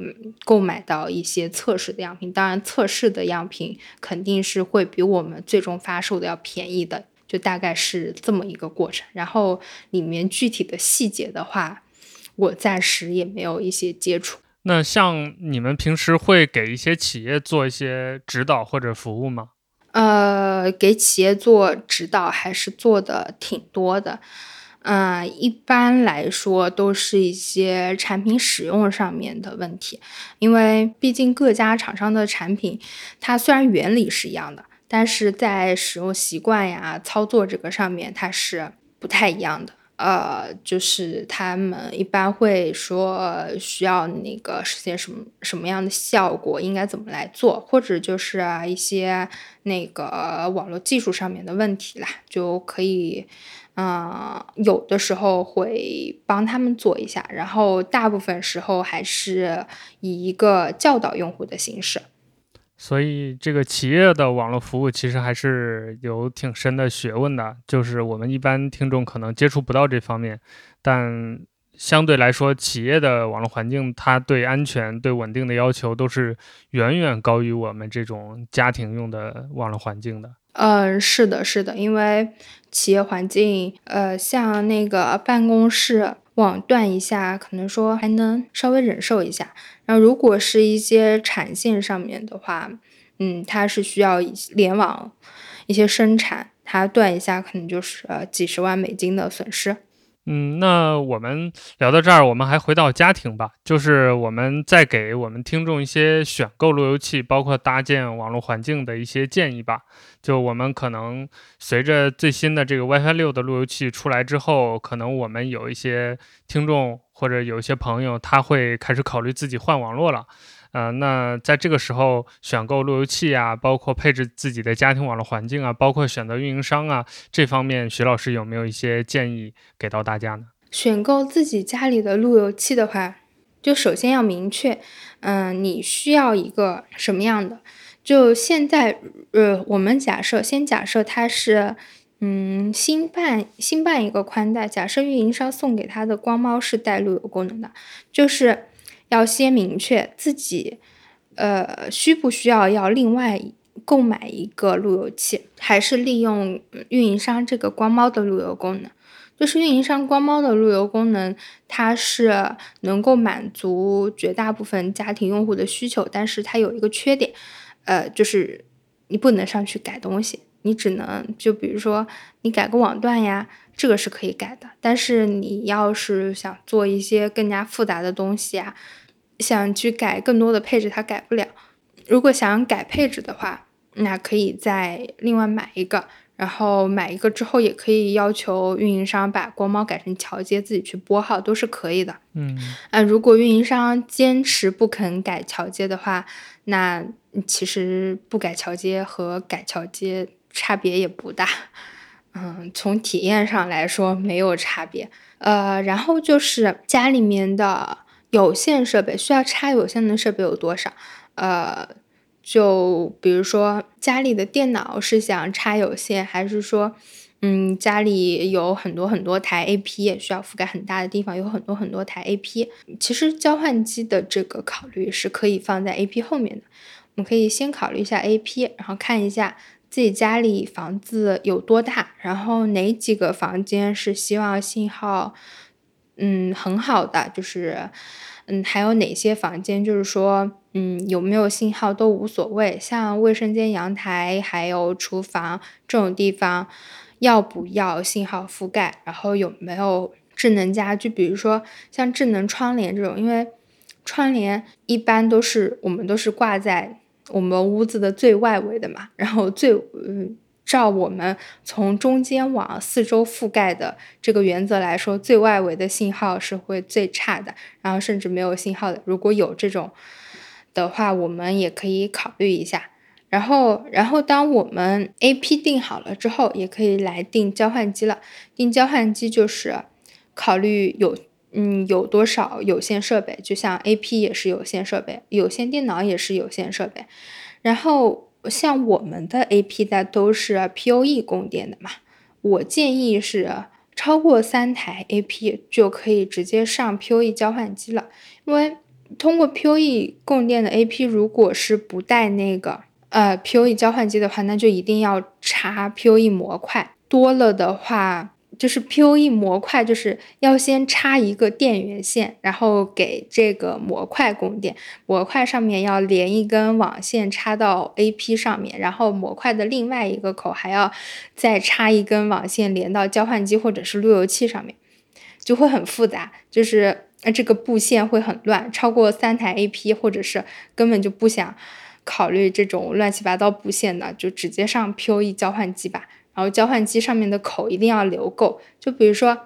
购买到一些测试的样品。当然，测试的样品肯定是会比我们最终发售的要便宜的，就大概是这么一个过程。然后里面具体的细节的话，我暂时也没有一些接触。那像你们平时会给一些企业做一些指导或者服务吗？呃，给企业做指导还是做的挺多的，嗯，一般来说都是一些产品使用上面的问题，因为毕竟各家厂商的产品，它虽然原理是一样的，但是在使用习惯呀、操作这个上面，它是不太一样的。呃，就是他们一般会说需要那个实现什么什么样的效果，应该怎么来做，或者就是一些那个网络技术上面的问题啦，就可以，嗯，有的时候会帮他们做一下，然后大部分时候还是以一个教导用户的形式。所以，这个企业的网络服务其实还是有挺深的学问的，就是我们一般听众可能接触不到这方面，但相对来说，企业的网络环境它对安全、对稳定的要求都是远远高于我们这种家庭用的网络环境的。嗯，是的，是的，因为企业环境，呃，像那个办公室网断一下，可能说还能稍微忍受一下。然后，如果是一些产线上面的话，嗯，它是需要联网一些生产，它断一下，可能就是几十万美金的损失。嗯，那我们聊到这儿，我们还回到家庭吧，就是我们再给我们听众一些选购路由器，包括搭建网络环境的一些建议吧。就我们可能随着最新的这个 WiFi 六的路由器出来之后，可能我们有一些听众或者有一些朋友，他会开始考虑自己换网络了。呃，那在这个时候选购路由器啊，包括配置自己的家庭网络环境啊，包括选择运营商啊，这方面徐老师有没有一些建议给到大家呢？选购自己家里的路由器的话，就首先要明确，嗯，你需要一个什么样的？就现在，呃，我们假设先假设它是，嗯，新办新办一个宽带，假设运营商送给他的光猫是带路由功能的，就是。要先明确自己，呃，需不需要要另外购买一个路由器，还是利用运营商这个光猫的路由功能？就是运营商光猫的路由功能，它是能够满足绝大部分家庭用户的需求，但是它有一个缺点，呃，就是你不能上去改东西，你只能就比如说你改个网段呀。这个是可以改的，但是你要是想做一些更加复杂的东西啊，想去改更多的配置，它改不了。如果想改配置的话，那可以再另外买一个，然后买一个之后也可以要求运营商把光猫改成桥接，自己去拨号都是可以的。嗯，啊，如果运营商坚持不肯改桥接的话，那其实不改桥接和改桥接差别也不大。嗯，从体验上来说没有差别。呃，然后就是家里面的有线设备需要插有线的设备有多少？呃，就比如说家里的电脑是想插有线，还是说，嗯，家里有很多很多台 AP，需要覆盖很大的地方，有很多很多台 AP。其实交换机的这个考虑是可以放在 AP 后面的。我们可以先考虑一下 AP，然后看一下自己家里房子有多大，然后哪几个房间是希望信号嗯很好的，就是嗯还有哪些房间就是说嗯有没有信号都无所谓，像卫生间、阳台还有厨房这种地方。要不要信号覆盖？然后有没有智能家居？比如说像智能窗帘这种，因为窗帘一般都是我们都是挂在我们屋子的最外围的嘛。然后最嗯，照我们从中间往四周覆盖的这个原则来说，最外围的信号是会最差的，然后甚至没有信号的。如果有这种的话，我们也可以考虑一下。然后，然后当我们 A P 定好了之后，也可以来定交换机了。定交换机就是考虑有，嗯，有多少有线设备，就像 A P 也是有线设备，有线电脑也是有线设备。然后像我们的 A P 的都是 P O E 供电的嘛，我建议是超过三台 A P 就可以直接上 P O E 交换机了，因为通过 P O E 供电的 A P 如果是不带那个。呃，PoE 交换机的话，那就一定要插 PoE 模块。多了的话，就是 PoE 模块，就是要先插一个电源线，然后给这个模块供电。模块上面要连一根网线插到 AP 上面，然后模块的另外一个口还要再插一根网线连到交换机或者是路由器上面，就会很复杂，就是呃这个布线会很乱。超过三台 AP 或者是根本就不想。考虑这种乱七八糟布线的，就直接上 PoE 交换机吧。然后交换机上面的口一定要留够。就比如说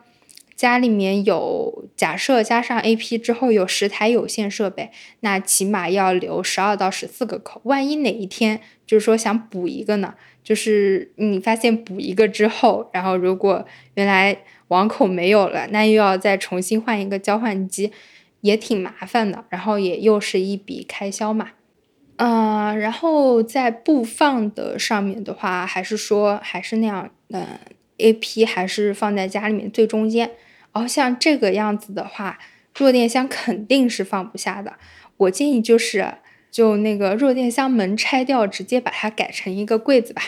家里面有，假设加上 AP 之后有十台有线设备，那起码要留十二到十四个口。万一哪一天就是说想补一个呢？就是你发现补一个之后，然后如果原来网口没有了，那又要再重新换一个交换机，也挺麻烦的。然后也又是一笔开销嘛。嗯，然后在布放的上面的话，还是说还是那样，嗯，A P 还是放在家里面最中间。然后像这个样子的话，弱电箱肯定是放不下的。我建议就是，就那个弱电箱门拆掉，直接把它改成一个柜子吧，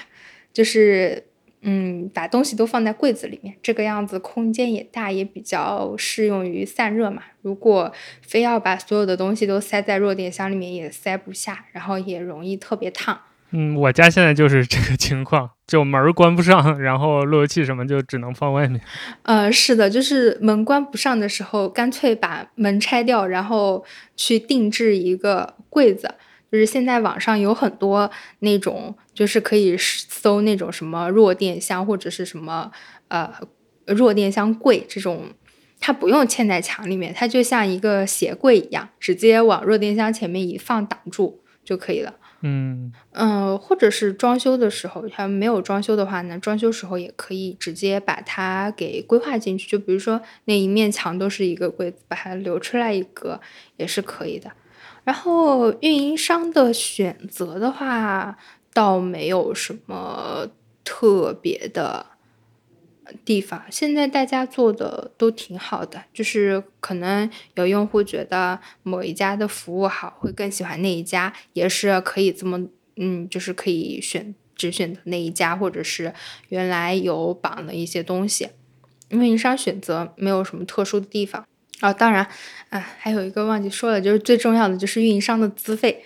就是。嗯，把东西都放在柜子里面，这个样子空间也大，也比较适用于散热嘛。如果非要把所有的东西都塞在弱电箱里面，也塞不下，然后也容易特别烫。嗯，我家现在就是这个情况，就门关不上，然后路由器什么就只能放外面。呃，是的，就是门关不上的时候，干脆把门拆掉，然后去定制一个柜子。就是现在网上有很多那种，就是可以搜那种什么弱电箱或者是什么呃弱电箱柜这种，它不用嵌在墙里面，它就像一个鞋柜一样，直接往弱电箱前面一放挡住就可以了。嗯嗯，或者是装修的时候，它没有装修的话呢，装修时候也可以直接把它给规划进去，就比如说那一面墙都是一个柜子，把它留出来一个也是可以的。然后运营商的选择的话，倒没有什么特别的地方。现在大家做的都挺好的，就是可能有用户觉得某一家的服务好，会更喜欢那一家，也是可以这么，嗯，就是可以选只选择那一家，或者是原来有绑了一些东西，运营商选择没有什么特殊的地方。啊，当然，啊，还有一个忘记说了，就是最重要的就是运营商的资费，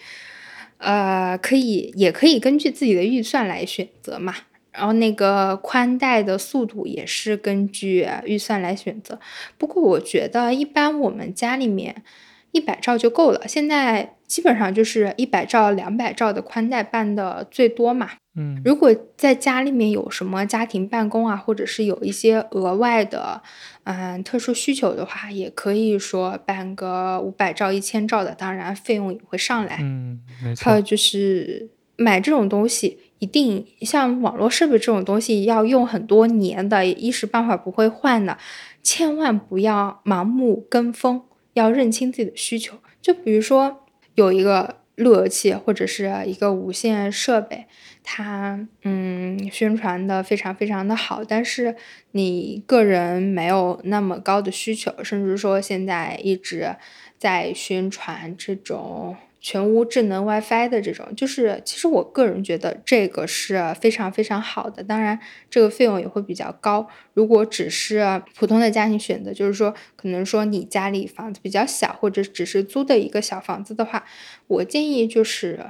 呃，可以也可以根据自己的预算来选择嘛。然后那个宽带的速度也是根据预算来选择。不过我觉得一般我们家里面一百兆就够了，现在基本上就是一百兆、两百兆的宽带办的最多嘛。嗯，如果在家里面有什么家庭办公啊，或者是有一些额外的，嗯，特殊需求的话，也可以说办个五百兆、一千兆的，当然费用也会上来。嗯，没错。还有就是买这种东西，一定像网络设备这种东西要用很多年的，一时半会儿不会换的，千万不要盲目跟风，要认清自己的需求。就比如说有一个。路由器或者是一个无线设备，它嗯宣传的非常非常的好，但是你个人没有那么高的需求，甚至说现在一直在宣传这种。全屋智能 WiFi 的这种，就是其实我个人觉得这个是非常非常好的，当然这个费用也会比较高。如果只是普通的家庭选择，就是说可能说你家里房子比较小，或者只是租的一个小房子的话，我建议就是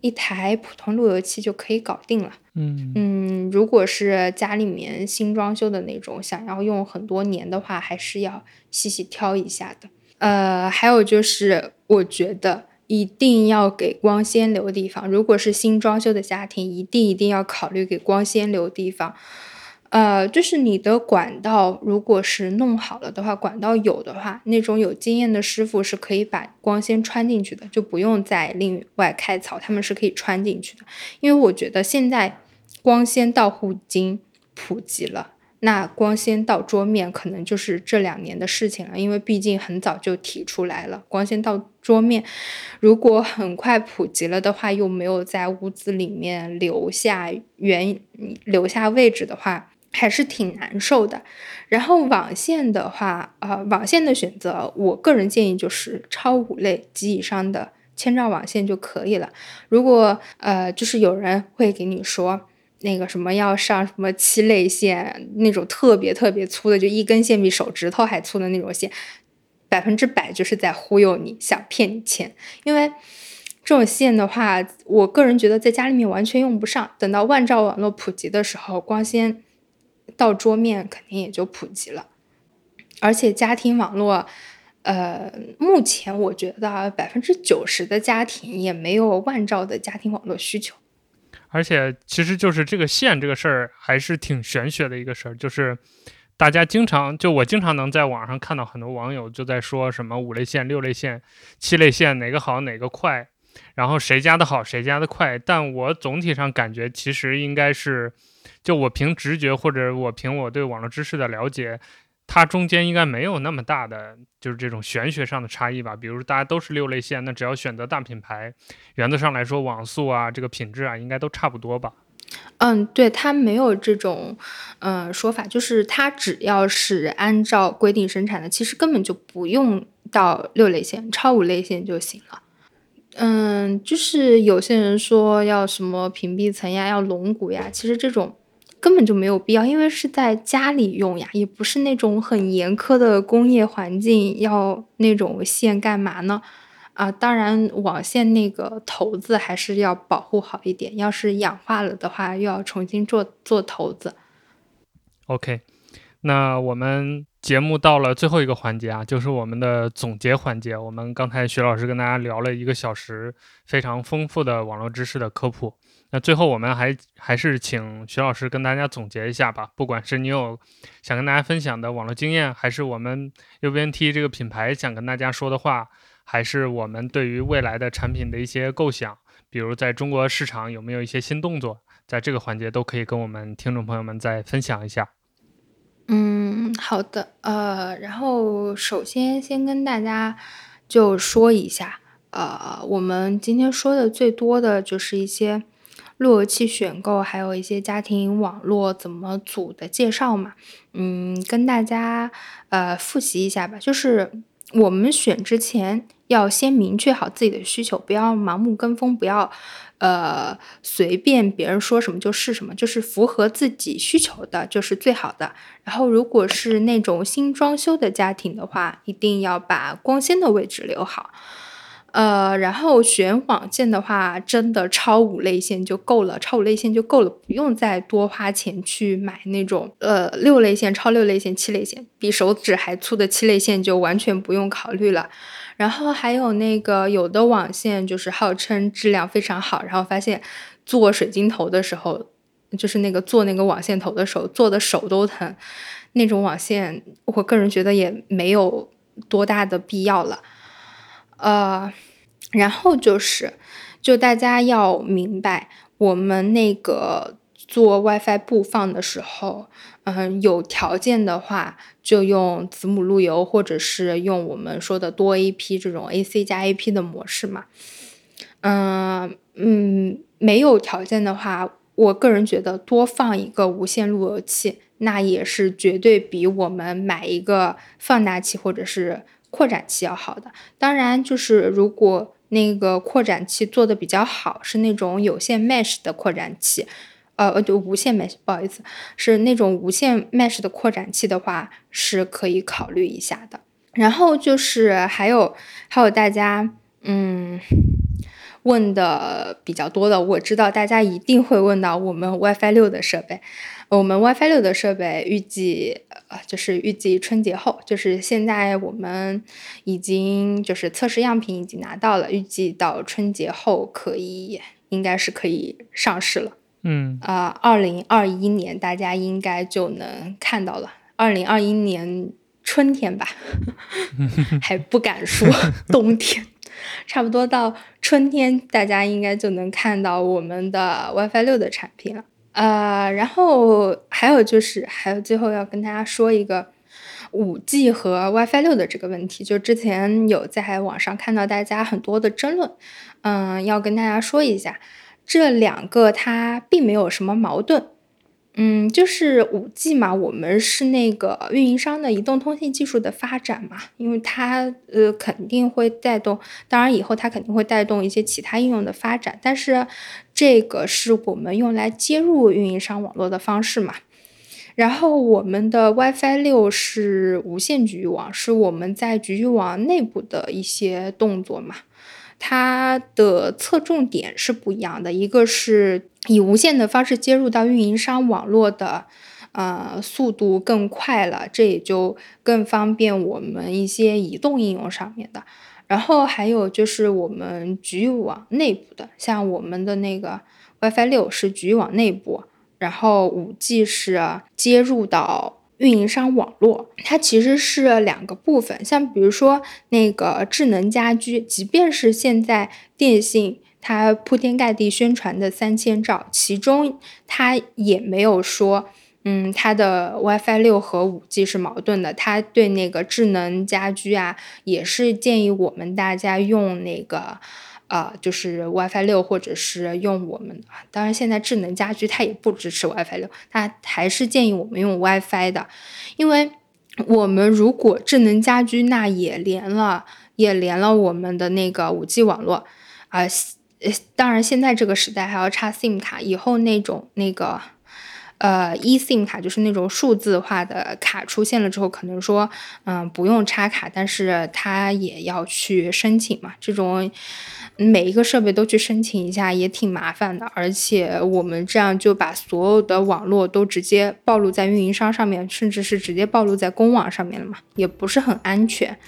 一台普通路由器就可以搞定了。嗯嗯，如果是家里面新装修的那种，想要用很多年的话，还是要细细挑一下的。呃，还有就是我觉得。一定要给光纤留地方。如果是新装修的家庭，一定一定要考虑给光纤留地方。呃，就是你的管道，如果是弄好了的话，管道有的话，那种有经验的师傅是可以把光纤穿进去的，就不用再另外开槽，他们是可以穿进去的。因为我觉得现在光纤到户已经普及了。那光纤到桌面可能就是这两年的事情了，因为毕竟很早就提出来了。光纤到桌面，如果很快普及了的话，又没有在屋子里面留下原留下位置的话，还是挺难受的。然后网线的话，呃，网线的选择，我个人建议就是超五类及以上的千兆网线就可以了。如果呃，就是有人会给你说。那个什么要上什么七类线，那种特别特别粗的，就一根线比手指头还粗的那种线，百分之百就是在忽悠你，想骗你钱。因为这种线的话，我个人觉得在家里面完全用不上。等到万兆网络普及的时候，光纤到桌面肯定也就普及了。而且家庭网络，呃，目前我觉得百分之九十的家庭也没有万兆的家庭网络需求。而且，其实就是这个线这个事儿，还是挺玄学的一个事儿。就是大家经常，就我经常能在网上看到很多网友就在说什么五类线、六类线、七类线哪个好哪个快，然后谁家的好谁家的快。但我总体上感觉，其实应该是，就我凭直觉或者我凭我对网络知识的了解。它中间应该没有那么大的，就是这种玄学上的差异吧。比如大家都是六类线，那只要选择大品牌，原则上来说，网速啊，这个品质啊，应该都差不多吧？嗯，对，它没有这种，呃，说法，就是它只要是按照规定生产的，其实根本就不用到六类线，超五类线就行了。嗯，就是有些人说要什么屏蔽层呀，要龙骨呀，其实这种。根本就没有必要，因为是在家里用呀，也不是那种很严苛的工业环境，要那种线干嘛呢？啊，当然网线那个头子还是要保护好一点，要是氧化了的话，又要重新做做头子。OK，那我们节目到了最后一个环节啊，就是我们的总结环节。我们刚才徐老师跟大家聊了一个小时，非常丰富的网络知识的科普。那最后，我们还还是请徐老师跟大家总结一下吧。不管是你有想跟大家分享的网络经验，还是我们 UBNT 这个品牌想跟大家说的话，还是我们对于未来的产品的一些构想，比如在中国市场有没有一些新动作，在这个环节都可以跟我们听众朋友们再分享一下。嗯，好的。呃，然后首先先跟大家就说一下，呃，我们今天说的最多的就是一些。路由器选购，还有一些家庭网络怎么组的介绍嘛，嗯，跟大家呃复习一下吧。就是我们选之前要先明确好自己的需求，不要盲目跟风，不要呃随便别人说什么就是什么，就是符合自己需求的就是最好的。然后如果是那种新装修的家庭的话，一定要把光纤的位置留好。呃，然后选网线的话，真的超五类线就够了，超五类线就够了，不用再多花钱去买那种呃六类线、超六类线、七类线，比手指还粗的七类线就完全不用考虑了。然后还有那个有的网线就是号称质量非常好，然后发现做水晶头的时候，就是那个做那个网线头的时候做的手都疼，那种网线，我个人觉得也没有多大的必要了。呃，然后就是，就大家要明白，我们那个做 WiFi 布放的时候，嗯，有条件的话就用子母路由，或者是用我们说的多 AP 这种 AC 加 AP 的模式嘛。嗯嗯，没有条件的话，我个人觉得多放一个无线路由器，那也是绝对比我们买一个放大器或者是扩展器要好的。当然，就是如果那个扩展器做的比较好，是那种有线 mesh 的扩展器，呃，就无线 mesh，不好意思，是那种无线 mesh 的扩展器的话，是可以考虑一下的。然后就是还有还有大家嗯问的比较多的，我知道大家一定会问到我们 WiFi 六的设备。我们 WiFi 六的设备预计呃就是预计春节后，就是现在我们已经就是测试样品已经拿到了，预计到春节后可以应该是可以上市了。嗯啊，二零二一年大家应该就能看到了。二零二一年春天吧，还不敢说 冬天，差不多到春天，大家应该就能看到我们的 WiFi 六的产品了。呃，然后还有就是，还有最后要跟大家说一个五 G 和 WiFi 六的这个问题，就之前有在网上看到大家很多的争论，嗯，要跟大家说一下，这两个它并没有什么矛盾。嗯，就是五 G 嘛，我们是那个运营商的移动通信技术的发展嘛，因为它呃肯定会带动，当然以后它肯定会带动一些其他应用的发展，但是这个是我们用来接入运营商网络的方式嘛。然后我们的 WiFi 六是无线局域网，是我们在局域网内部的一些动作嘛。它的侧重点是不一样的，一个是以无线的方式接入到运营商网络的，呃，速度更快了，这也就更方便我们一些移动应用上面的。然后还有就是我们局域网内部的，像我们的那个 WiFi 六是局域网内部，然后五 G 是接入到。运营商网络，它其实是两个部分，像比如说那个智能家居，即便是现在电信它铺天盖地宣传的三千兆，其中它也没有说，嗯，它的 WiFi 六和五 G 是矛盾的，它对那个智能家居啊，也是建议我们大家用那个。啊，就是 WiFi 六，或者是用我们，当然现在智能家居它也不支持 WiFi 六，它还是建议我们用 WiFi 的，因为我们如果智能家居那也连了，也连了我们的那个五 G 网络，啊，呃，当然现在这个时代还要插 SIM 卡，以后那种那个。呃，eSIM 卡就是那种数字化的卡出现了之后，可能说，嗯，不用插卡，但是它也要去申请嘛。这种每一个设备都去申请一下，也挺麻烦的。而且我们这样就把所有的网络都直接暴露在运营商上面，甚至是直接暴露在公网上面了嘛，也不是很安全。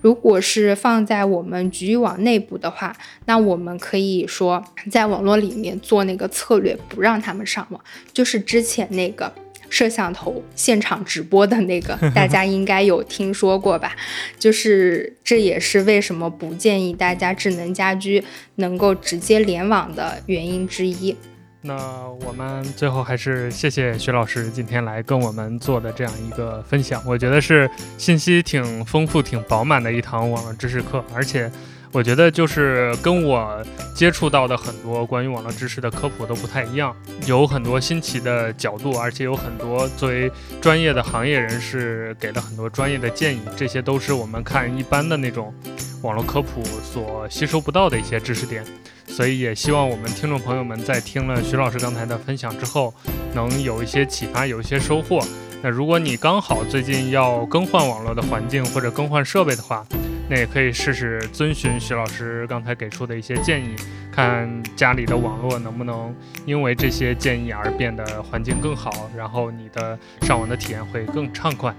如果是放在我们局域网内部的话，那我们可以说在网络里面做那个策略，不让他们上网，就是之前。那个摄像头现场直播的那个，大家应该有听说过吧？就是这也是为什么不建议大家智能家居能够直接联网的原因之一。那我们最后还是谢谢徐老师今天来跟我们做的这样一个分享，我觉得是信息挺丰富、挺饱满的一堂网络知识课，而且。我觉得就是跟我接触到的很多关于网络知识的科普都不太一样，有很多新奇的角度，而且有很多作为专业的行业人士给了很多专业的建议，这些都是我们看一般的那种网络科普所吸收不到的一些知识点。所以也希望我们听众朋友们在听了徐老师刚才的分享之后，能有一些启发，有一些收获。那如果你刚好最近要更换网络的环境或者更换设备的话，那也可以试试遵循徐老师刚才给出的一些建议，看家里的网络能不能因为这些建议而变得环境更好，然后你的上网的体验会更畅快。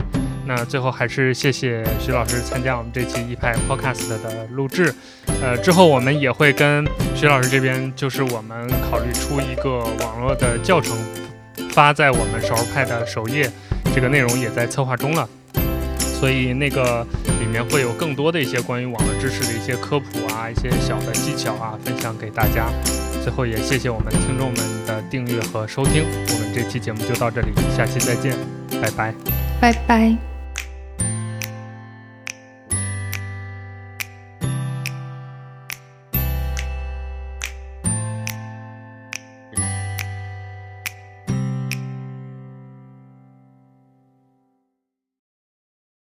那最后还是谢谢徐老师参加我们这期一派 Podcast 的录制。呃，之后我们也会跟徐老师这边，就是我们考虑出一个网络的教程，发在我们少儿派的首页，这个内容也在策划中了。所以那个里面会有更多的一些关于网络知识的一些科普啊，一些小的技巧啊，分享给大家。最后也谢谢我们听众们的订阅和收听，我们这期节目就到这里，下期再见，拜拜，拜拜。